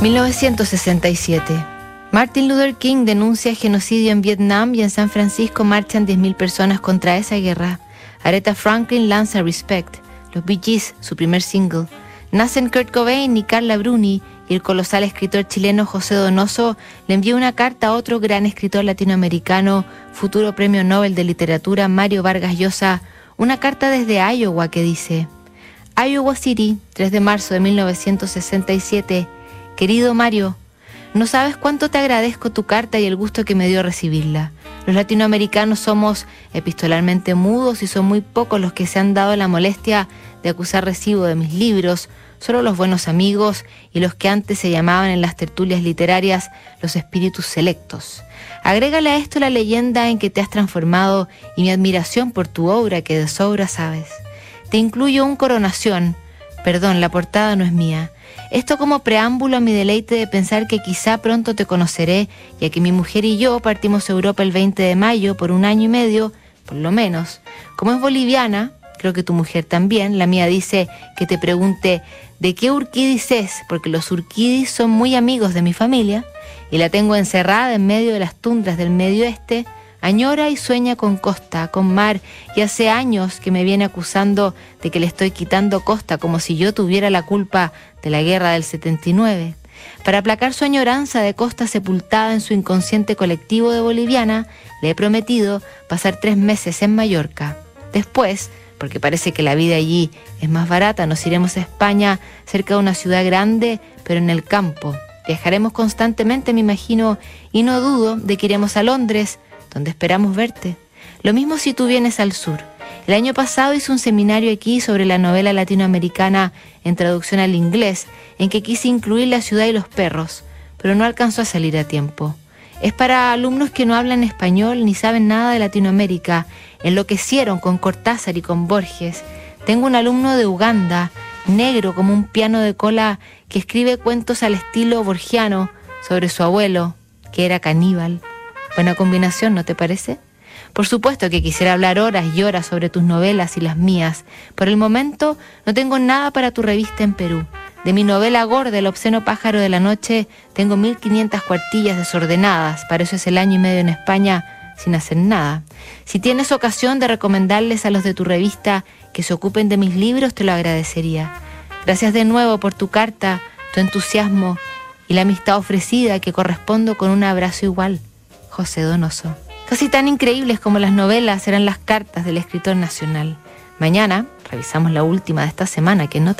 1967. Martin Luther King denuncia genocidio en Vietnam y en San Francisco marchan 10.000 personas contra esa guerra. Aretha Franklin lanza Respect, los Bee Gees, su primer single. Nacen Kurt Cobain y Carla Bruni y el colosal escritor chileno José Donoso le envió una carta a otro gran escritor latinoamericano, futuro premio Nobel de Literatura Mario Vargas Llosa, una carta desde Iowa que dice, Iowa City, 3 de marzo de 1967, Querido Mario, no sabes cuánto te agradezco tu carta y el gusto que me dio recibirla. Los latinoamericanos somos epistolarmente mudos y son muy pocos los que se han dado la molestia de acusar recibo de mis libros, solo los buenos amigos y los que antes se llamaban en las tertulias literarias los espíritus selectos. Agrégale a esto la leyenda en que te has transformado y mi admiración por tu obra que de sobra sabes. Te incluyo un coronación, perdón, la portada no es mía, esto como preámbulo a mi deleite de pensar que quizá pronto te conoceré, ya que mi mujer y yo partimos a Europa el 20 de mayo por un año y medio, por lo menos. Como es boliviana, creo que tu mujer también, la mía dice que te pregunte de qué urquidis es, porque los urquidis son muy amigos de mi familia, y la tengo encerrada en medio de las tundras del medio este, Añora y sueña con costa, con mar, y hace años que me viene acusando de que le estoy quitando costa como si yo tuviera la culpa de la guerra del 79. Para aplacar su añoranza de costa sepultada en su inconsciente colectivo de boliviana, le he prometido pasar tres meses en Mallorca. Después, porque parece que la vida allí es más barata, nos iremos a España, cerca de una ciudad grande, pero en el campo. Viajaremos constantemente, me imagino, y no dudo de que iremos a Londres, donde esperamos verte. Lo mismo si tú vienes al sur. El año pasado hice un seminario aquí sobre la novela latinoamericana en traducción al inglés, en que quise incluir la ciudad y los perros, pero no alcanzó a salir a tiempo. Es para alumnos que no hablan español ni saben nada de Latinoamérica, enloquecieron con Cortázar y con Borges. Tengo un alumno de Uganda, negro como un piano de cola, que escribe cuentos al estilo borgiano sobre su abuelo, que era caníbal. Buena combinación, ¿no te parece? Por supuesto que quisiera hablar horas y horas sobre tus novelas y las mías. Por el momento no tengo nada para tu revista en Perú. De mi novela gorda, El obsceno pájaro de la noche, tengo 1500 cuartillas desordenadas. Para eso es el año y medio en España sin hacer nada. Si tienes ocasión de recomendarles a los de tu revista que se ocupen de mis libros, te lo agradecería. Gracias de nuevo por tu carta, tu entusiasmo y la amistad ofrecida que correspondo con un abrazo igual. José Donoso. Casi tan increíbles como las novelas eran las cartas del escritor nacional. Mañana revisamos la última de esta semana que no